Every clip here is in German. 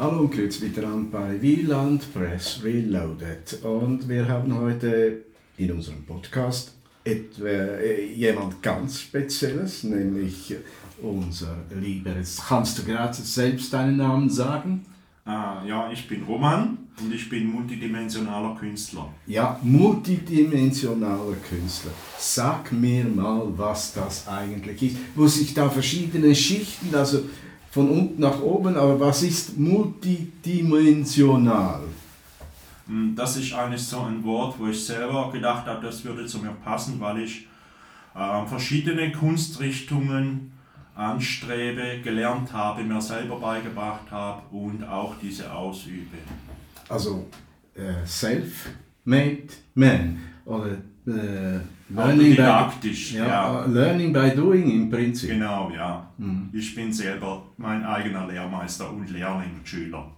Hallo und grüß wieder an bei Wieland Press Reloaded. Und wir haben heute in unserem Podcast etwa, äh, jemand ganz Spezielles, nämlich unser lieber, jetzt kannst du gerade selbst deinen Namen sagen? Ah, ja, ich bin Roman und ich bin multidimensionaler Künstler. Ja, multidimensionaler Künstler. Sag mir mal, was das eigentlich ist. Wo sich da verschiedene Schichten, also von unten nach oben, aber was ist multidimensional? Hm, das ist eigentlich so ein Wort, wo ich selber gedacht habe, das würde zu mir passen, weil ich äh, verschiedene Kunstrichtungen anstrebe, gelernt habe, mir selber beigebracht habe und auch diese ausübe. Also äh, self-made man oder äh, learning, didaktisch, by, ja, ja. learning by doing im Prinzip. Genau, ja. Mhm. Ich bin selber mein eigener Lehrmeister und Lehrling, Schüler.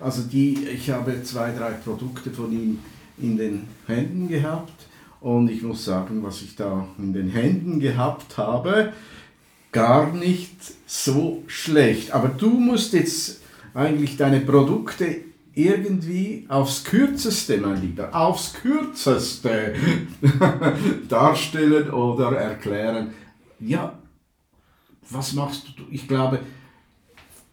Also die, ich habe zwei, drei Produkte von ihm in den Händen gehabt und ich muss sagen, was ich da in den Händen gehabt habe, gar nicht so schlecht. Aber du musst jetzt eigentlich deine Produkte irgendwie aufs Kürzeste, mein Lieber, aufs Kürzeste darstellen oder erklären. Ja, was machst du? Ich glaube,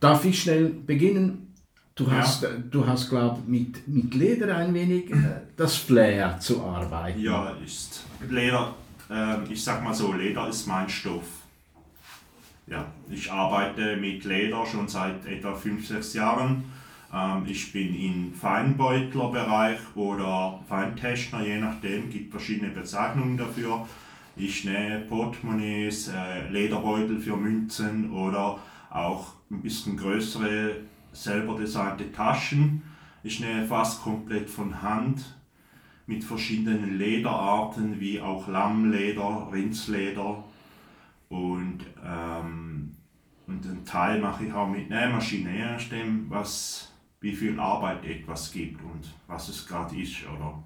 darf ich schnell beginnen? Du hast, ja. du hast glaube mit, mit Leder ein wenig äh, das Flair zu arbeiten. Ja, ist Leder, äh, ich sag mal so, Leder ist mein Stoff. Ja, ich arbeite mit Leder schon seit etwa 5, 6 Jahren ich bin im Feinbeutlerbereich oder Feintäschner, je nachdem, gibt verschiedene Bezeichnungen dafür. Ich nähe Portemonnaies, äh, Lederbeutel für Münzen oder auch ein bisschen größere, selber designte Taschen. Ich nähe fast komplett von Hand mit verschiedenen Lederarten wie auch Lammleder, Rindsleder und, ähm, und einen Teil mache ich auch mit Nähmaschine, je nachdem, was wie viel Arbeit etwas gibt und was es gerade ist, oder?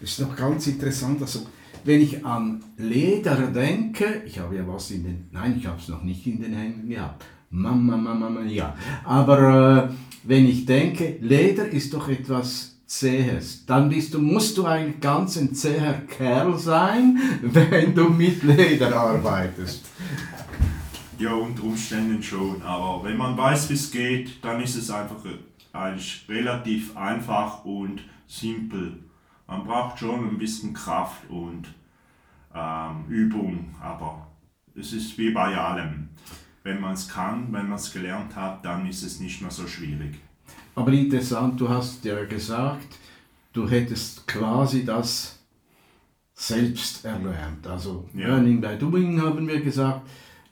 Das ist noch ganz interessant, also wenn ich an Leder denke, ich habe ja was in den, nein, ich habe es noch nicht in den Händen gehabt, Mama, Mama, Mama, ja, aber äh, wenn ich denke, Leder ist doch etwas Zähes, dann bist du, musst du eigentlich ganz ein zäher Kerl sein, wenn du mit Leder arbeitest. Ja, unter Umständen schon, aber wenn man weiß, wie es geht, dann ist es einfach eigentlich relativ einfach und simpel. Man braucht schon ein bisschen Kraft und ähm, Übung, aber es ist wie bei allem. Wenn man es kann, wenn man es gelernt hat, dann ist es nicht mehr so schwierig. Aber interessant, du hast ja gesagt, du hättest quasi das selbst erlernt. Also ja. Learning by Doing haben wir gesagt.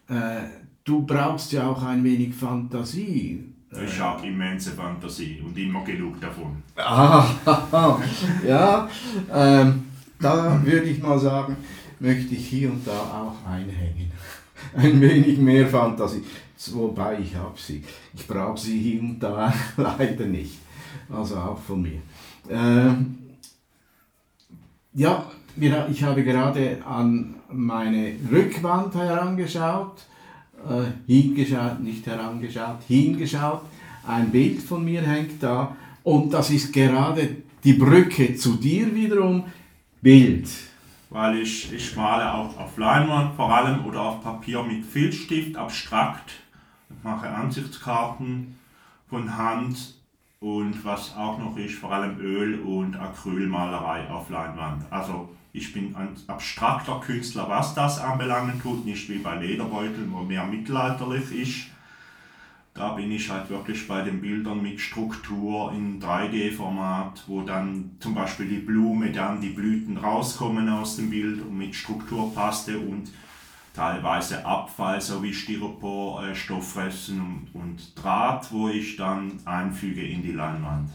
Äh, du brauchst ja auch ein wenig Fantasie. Ich habe immense Fantasie und immer genug davon. Ah, ja, ähm, da würde ich mal sagen, möchte ich hier und da auch einhängen. Ein wenig mehr Fantasie. Wobei ich habe sie. Ich brauche sie hier und da leider nicht. Also auch von mir. Ähm, ja, ich habe gerade an meine Rückwand herangeschaut äh, hingeschaut, nicht herangeschaut, hingeschaut. Ein Bild von mir hängt da und das ist gerade die Brücke zu dir wiederum. Bild. Weil ich, ich male auch auf Leinwand vor allem oder auf Papier mit Filzstift, abstrakt. Ich mache Ansichtskarten von Hand und was auch noch ist, vor allem Öl- und Acrylmalerei auf Leinwand. Also ich bin ein abstrakter Künstler, was das anbelangen tut, nicht wie bei Lederbeuteln, wo mehr mittelalterlich ist. Da bin ich halt wirklich bei den Bildern mit Struktur in 3D-Format, wo dann zum Beispiel die Blume, dann die Blüten rauskommen aus dem Bild und mit Strukturpaste und teilweise Abfall sowie Styropor, äh, Stofffressen und, und Draht, wo ich dann einfüge in die Leinwand.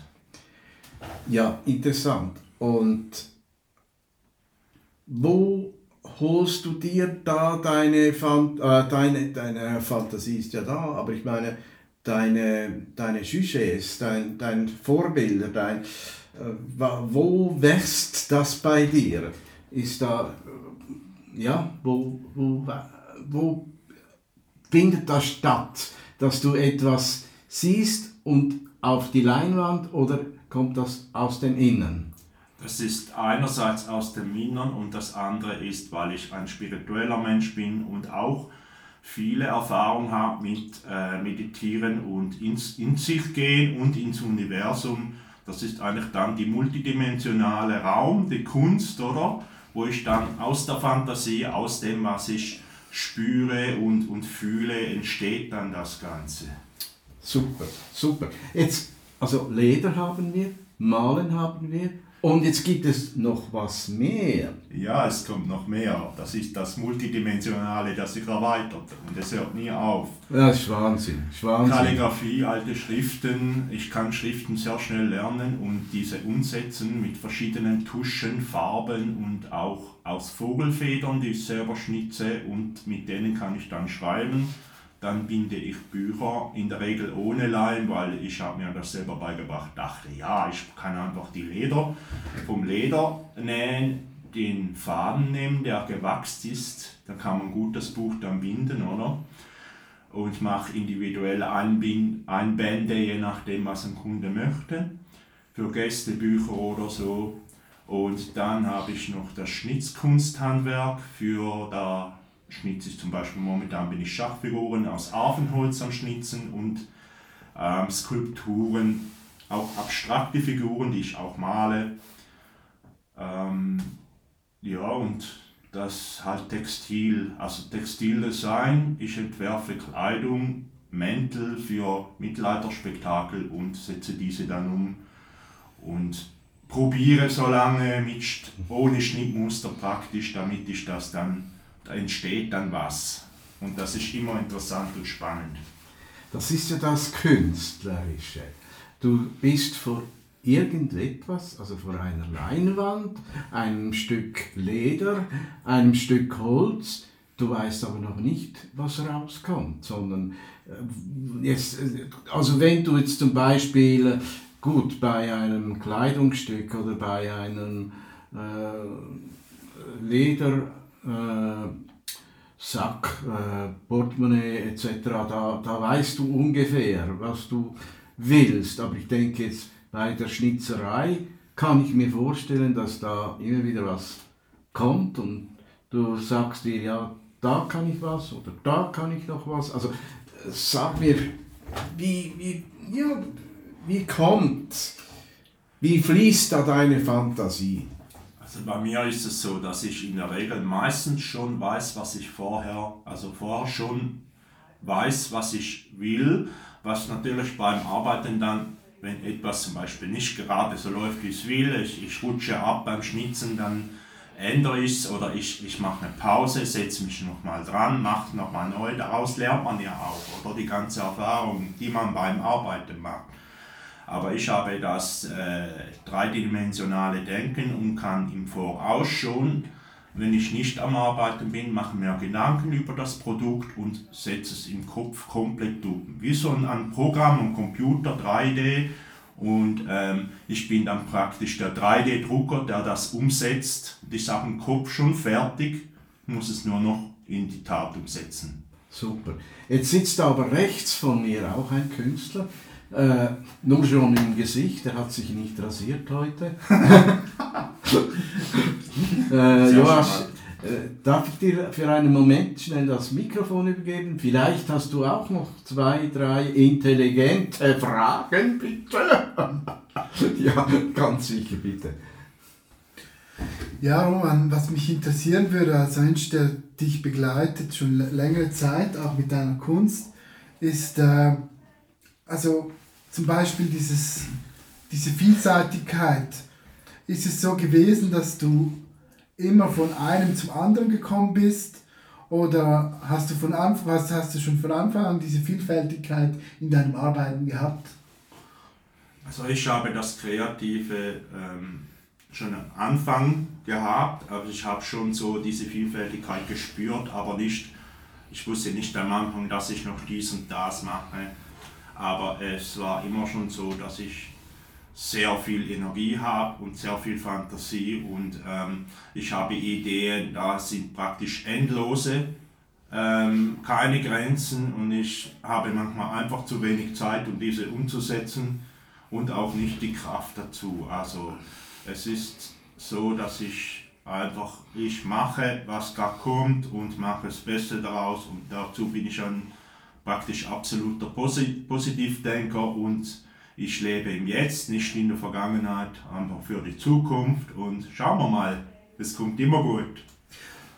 Ja, interessant. Und wo holst du dir da deine, Fan äh, deine, deine Fantasie ist ja da, aber ich meine, deine, deine Sujets, dein, dein Vorbilder, dein, äh, wo wächst das bei dir? Ist da, äh, ja, wo, wo, wo findet das statt, dass du etwas siehst und auf die Leinwand oder kommt das aus dem Innen? Das ist einerseits aus dem Innern und das andere ist, weil ich ein spiritueller Mensch bin und auch viele Erfahrung habe mit äh, Meditieren und ins, in sich gehen und ins Universum. Das ist eigentlich dann die multidimensionale Raum, die Kunst, oder? Wo ich dann aus der Fantasie, aus dem, was ich spüre und, und fühle, entsteht dann das Ganze. Super, super. Jetzt, also Leder haben wir, Malen haben wir, und jetzt gibt es noch was mehr. Ja, es kommt noch mehr. Das ist das Multidimensionale, das sich erweitert. Und es hört nie auf. Das ist Wahnsinn. Ist Wahnsinn. Kalligrafie, alte Schriften. Ich kann Schriften sehr schnell lernen und diese umsetzen mit verschiedenen Tuschen, Farben und auch aus Vogelfedern, die ich selber schnitze. Und mit denen kann ich dann schreiben dann binde ich Bücher, in der Regel ohne Leim, weil ich habe mir das selber beigebracht, dachte, ja, ich kann einfach die Leder vom Leder nähen, den Faden nehmen, der gewachst ist, dann kann man gut das Buch dann binden, oder? Und mache individuelle Einbände, je nachdem, was ein Kunde möchte, für Gästebücher oder so. Und dann habe ich noch das Schnitzkunsthandwerk für da schnitze ich zum Beispiel momentan bin ich Schachfiguren aus Affenholz am Schnitzen und ähm, Skulpturen, auch abstrakte Figuren, die ich auch male. Ähm, ja, und das halt Textil, also Textildesign. Ich entwerfe Kleidung, Mäntel für Mittelalterspektakel und setze diese dann um und probiere so lange mit, ohne Schnittmuster praktisch, damit ich das dann entsteht dann was. Und das ist immer interessant und spannend. Das ist ja das Künstlerische. Du bist vor irgendetwas, also vor einer Leinwand, einem Stück Leder, einem Stück Holz, du weißt aber noch nicht, was rauskommt, sondern äh, jetzt, äh, also wenn du jetzt zum Beispiel, äh, gut, bei einem Kleidungsstück oder bei einem äh, Leder, äh, Sack, äh, Portemonnaie etc., da, da weißt du ungefähr, was du willst. Aber ich denke jetzt bei der Schnitzerei kann ich mir vorstellen, dass da immer wieder was kommt und du sagst dir, ja, da kann ich was oder da kann ich noch was. Also sag mir, wie, wie, ja, wie kommt, wie fließt da deine Fantasie? Also bei mir ist es so, dass ich in der Regel meistens schon weiß, was ich vorher, also vorher schon weiß, was ich will, was natürlich beim Arbeiten dann, wenn etwas zum Beispiel nicht gerade so läuft, wie es will, ich, ich rutsche ab beim Schnitzen, dann ändere ich es oder ich, ich mache eine Pause, setze mich nochmal dran, mache nochmal neu, daraus lernt man ja auch, oder die ganze Erfahrung, die man beim Arbeiten macht. Aber ich habe das äh, dreidimensionale Denken und kann im Voraus schon, wenn ich nicht am Arbeiten bin, mache mir Gedanken über das Produkt und setze es im Kopf komplett um. Wie so ein Programm, ein Computer, 3D. Und ähm, ich bin dann praktisch der 3D-Drucker, der das umsetzt. Und ich habe im Kopf schon fertig, muss es nur noch in die Tat umsetzen. Super. Jetzt sitzt aber rechts von mir auch ein Künstler, äh, nur schon im Gesicht, er hat sich nicht rasiert heute. äh, Joas, äh, darf ich dir für einen Moment schnell das Mikrofon übergeben? Vielleicht hast du auch noch zwei, drei intelligente Fragen, bitte. ja, ganz sicher, bitte. Ja, Roman, was mich interessieren würde als Mensch, der dich begleitet, schon längere Zeit, auch mit deiner Kunst, ist, äh, also zum Beispiel dieses, diese Vielseitigkeit, ist es so gewesen, dass du immer von einem zum anderen gekommen bist? Oder hast du, von Anfang, hast, hast du schon von Anfang an diese Vielfältigkeit in deinem Arbeiten gehabt? Also ich habe das Kreative ähm, schon am Anfang gehabt, aber ich habe schon so diese Vielfältigkeit gespürt, aber nicht, ich wusste nicht am Anfang, dass ich noch dies und das mache. Aber es war immer schon so, dass ich sehr viel Energie habe und sehr viel Fantasie und ähm, ich habe Ideen, da sind praktisch endlose, ähm, keine Grenzen und ich habe manchmal einfach zu wenig Zeit, um diese umzusetzen. und auch nicht die Kraft dazu. Also es ist so, dass ich einfach, ich mache, was da kommt und mache das Beste daraus und dazu bin ich ein praktisch absoluter Positivdenker und ich lebe im Jetzt, nicht in der Vergangenheit, einfach für die Zukunft und schauen wir mal, es kommt immer gut.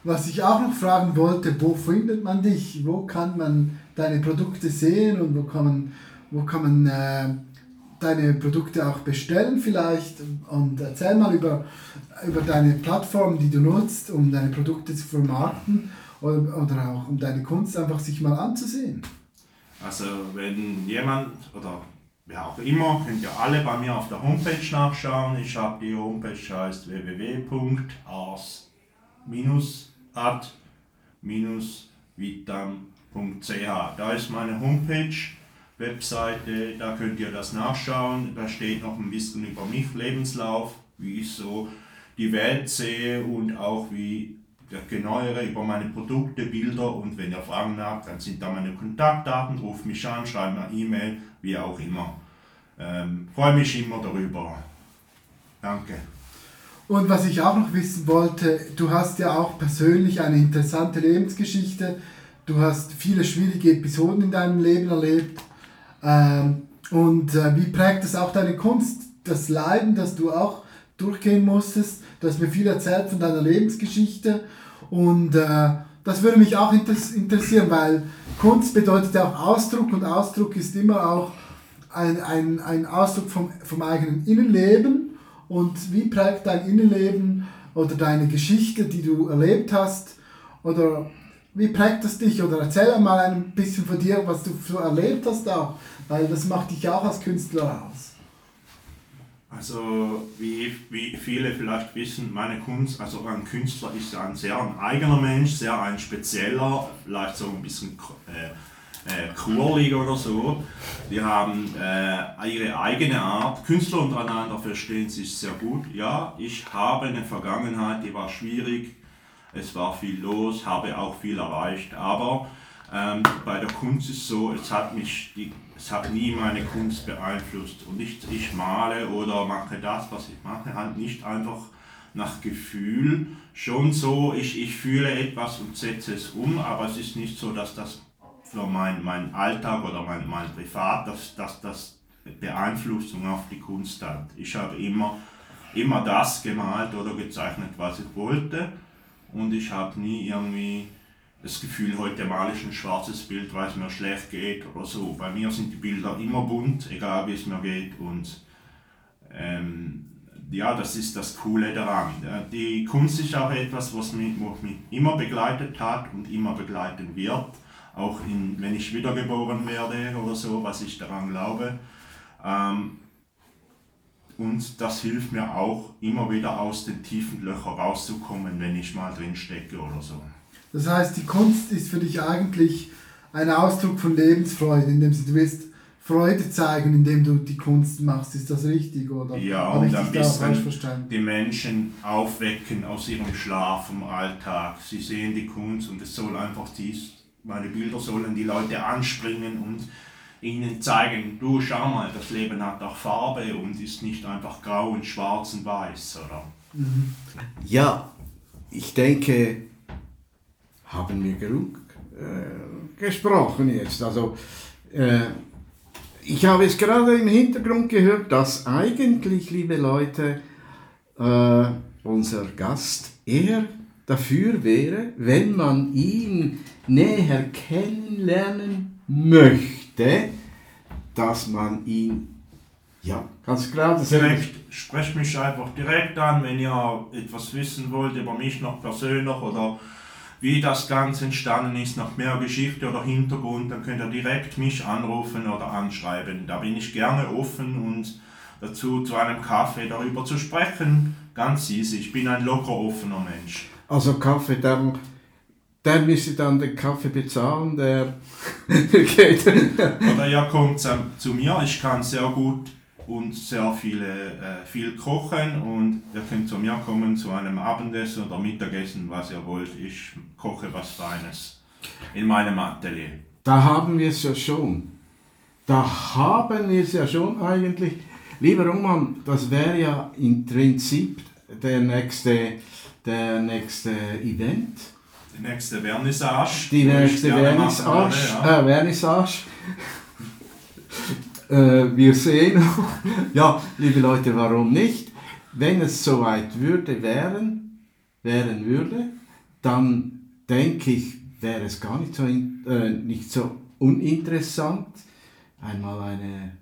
Was ich auch noch fragen wollte, wo findet man dich? Wo kann man deine Produkte sehen und wo kann man, wo kann man äh, deine Produkte auch bestellen vielleicht? Und erzähl mal über, über deine Plattform, die du nutzt, um deine Produkte zu vermarkten oder, oder auch um deine Kunst einfach sich mal anzusehen. Also wenn jemand oder wer auch immer, könnt ihr alle bei mir auf der Homepage nachschauen. Ich habe die Homepage heißt www.ars-vitam.ch. Da ist meine Homepage, Webseite, da könnt ihr das nachschauen. Da steht noch ein bisschen über mich, Lebenslauf, wie ich so die Welt sehe und auch wie genauere über meine Produkte, Bilder und wenn ihr Fragen habt, dann sind da meine Kontaktdaten, ruft mich an, schreibt mir E-Mail, wie auch immer. Ähm, Freue mich immer darüber. Danke. Und was ich auch noch wissen wollte, du hast ja auch persönlich eine interessante Lebensgeschichte. Du hast viele schwierige Episoden in deinem Leben erlebt. Ähm, und äh, wie prägt das auch deine Kunst? Das Leiden, das du auch durchgehen musstest. Du hast mir viel erzählt von deiner Lebensgeschichte. Und äh, das würde mich auch interessieren, weil Kunst bedeutet ja auch Ausdruck und Ausdruck ist immer auch ein, ein, ein Ausdruck vom, vom eigenen Innenleben. Und wie prägt dein Innenleben oder deine Geschichte, die du erlebt hast, oder wie prägt das dich? Oder erzähl mal ein bisschen von dir, was du so erlebt hast auch, weil das macht dich auch als Künstler aus. Also wie, wie viele vielleicht wissen, meine Kunst, also ein Künstler ist ein sehr ein eigener Mensch, sehr ein spezieller, vielleicht so ein bisschen äh, äh, kurlig oder so. Die haben äh, ihre eigene Art. Künstler untereinander verstehen sich sehr gut. Ja, ich habe eine Vergangenheit, die war schwierig. Es war viel los, habe auch viel erreicht. Aber ähm, bei der Kunst ist es so, es hat mich die es hat nie meine Kunst beeinflusst. Und nicht ich male oder mache das, was ich mache, halt nicht einfach nach Gefühl. Schon so, ich, ich fühle etwas und setze es um, aber es ist nicht so, dass das für mein, mein Alltag oder mein, mein Privat, dass, dass das Beeinflussung auf die Kunst hat. Ich habe immer, immer das gemalt oder gezeichnet, was ich wollte. Und ich habe nie irgendwie das Gefühl, heute male ich ein schwarzes Bild, weil es mir schlecht geht oder so. Bei mir sind die Bilder immer bunt, egal wie es mir geht. Und ähm, ja, das ist das Coole daran. Die Kunst ist auch etwas, was mich, was mich immer begleitet hat und immer begleiten wird. Auch in, wenn ich wiedergeboren werde oder so, was ich daran glaube. Ähm, und das hilft mir auch, immer wieder aus den tiefen Löchern rauszukommen, wenn ich mal drin stecke oder so. Das heißt, die Kunst ist für dich eigentlich ein Ausdruck von Lebensfreude, indem du willst Freude zeigen, indem du die Kunst machst. Ist das richtig? Oder ja, und ein bisschen die Menschen aufwecken aus ihrem Schlaf im Alltag. Sie sehen die Kunst und es soll einfach dies, meine Bilder sollen die Leute anspringen und ihnen zeigen, du schau mal, das Leben hat auch Farbe und ist nicht einfach grau und schwarz und weiß, oder? Mhm. Ja, ich denke, haben wir genug äh, gesprochen jetzt. Also äh, ich habe es gerade im Hintergrund gehört, dass eigentlich, liebe Leute, äh, unser Gast eher dafür wäre, wenn man ihn näher kennenlernen möchte, dass man ihn ja, ganz klar. Das direkt, sprecht mich einfach direkt an, wenn ihr etwas wissen wollt über mich noch persönlich oder wie das Ganze entstanden ist, noch mehr Geschichte oder Hintergrund, dann könnt ihr direkt mich anrufen oder anschreiben. Da bin ich gerne offen und dazu zu einem Kaffee darüber zu sprechen. Ganz easy, ich bin ein locker offener Mensch. Also Kaffee, der, der müsste dann den Kaffee bezahlen, der geht. oder ihr kommt zu mir, ich kann sehr gut und sehr viele, äh, viel kochen und ihr könnt zu mir kommen zu einem Abendessen oder Mittagessen, was ihr wollt. Ich koche was Feines in meinem Atelier. Da haben wir es ja schon. Da haben wir es ja schon eigentlich. Lieber Roman, das wäre ja im Prinzip der nächste, der nächste Event. Die nächste Vernissage. Die nächste machen Vernissage. ja. Äh, Vernissage. Äh, wir sehen. ja, liebe Leute, warum nicht? Wenn es soweit würde, wären, wären würde, dann denke ich, wäre es gar nicht so, äh, nicht so uninteressant, einmal eine,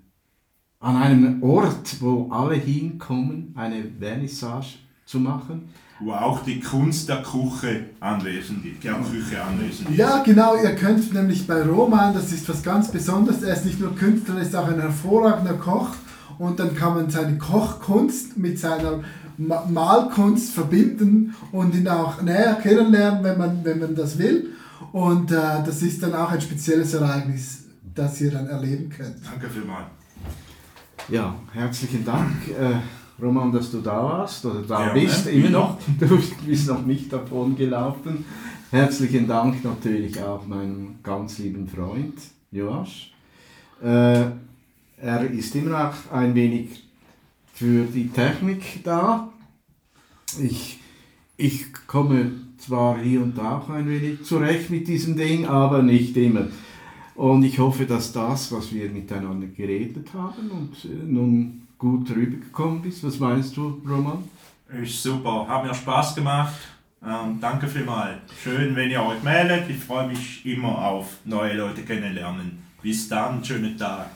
an einem Ort, wo alle hinkommen, eine Vernissage zu machen. Wo auch die Kunst der Küche anwesend ist. Der Küche anwesend ist. Ja, genau, ihr könnt nämlich bei Roman, das ist was ganz Besonderes, er ist nicht nur Künstler, er ist auch ein hervorragender Koch und dann kann man seine Kochkunst mit seiner Ma- Malkunst verbinden und ihn auch näher kennenlernen, wenn man, wenn man das will. Und äh, das ist dann auch ein spezielles Ereignis, das ihr dann erleben könnt. Danke vielmals. Ja, herzlichen Dank, äh, Roman, dass du da warst oder da Gerne. bist, immer noch. Du bist noch nicht davon gelaufen. Herzlichen Dank natürlich auch meinem ganz lieben Freund Joasch. Äh, er ist immer noch ein wenig für die Technik da. Ich, ich komme zwar hier und da auch ein wenig zurecht mit diesem Ding, aber nicht immer. Und ich hoffe, dass das, was wir miteinander geredet haben und äh, nun gut rübergekommen ist. Was meinst du, Roman? Ist super, hat mir Spaß gemacht. Ähm, danke vielmals. Schön, wenn ihr euch meldet. Ich freue mich immer auf neue Leute kennenlernen. Bis dann, schönen Tag.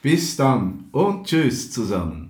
Bis dann und tschüss zusammen.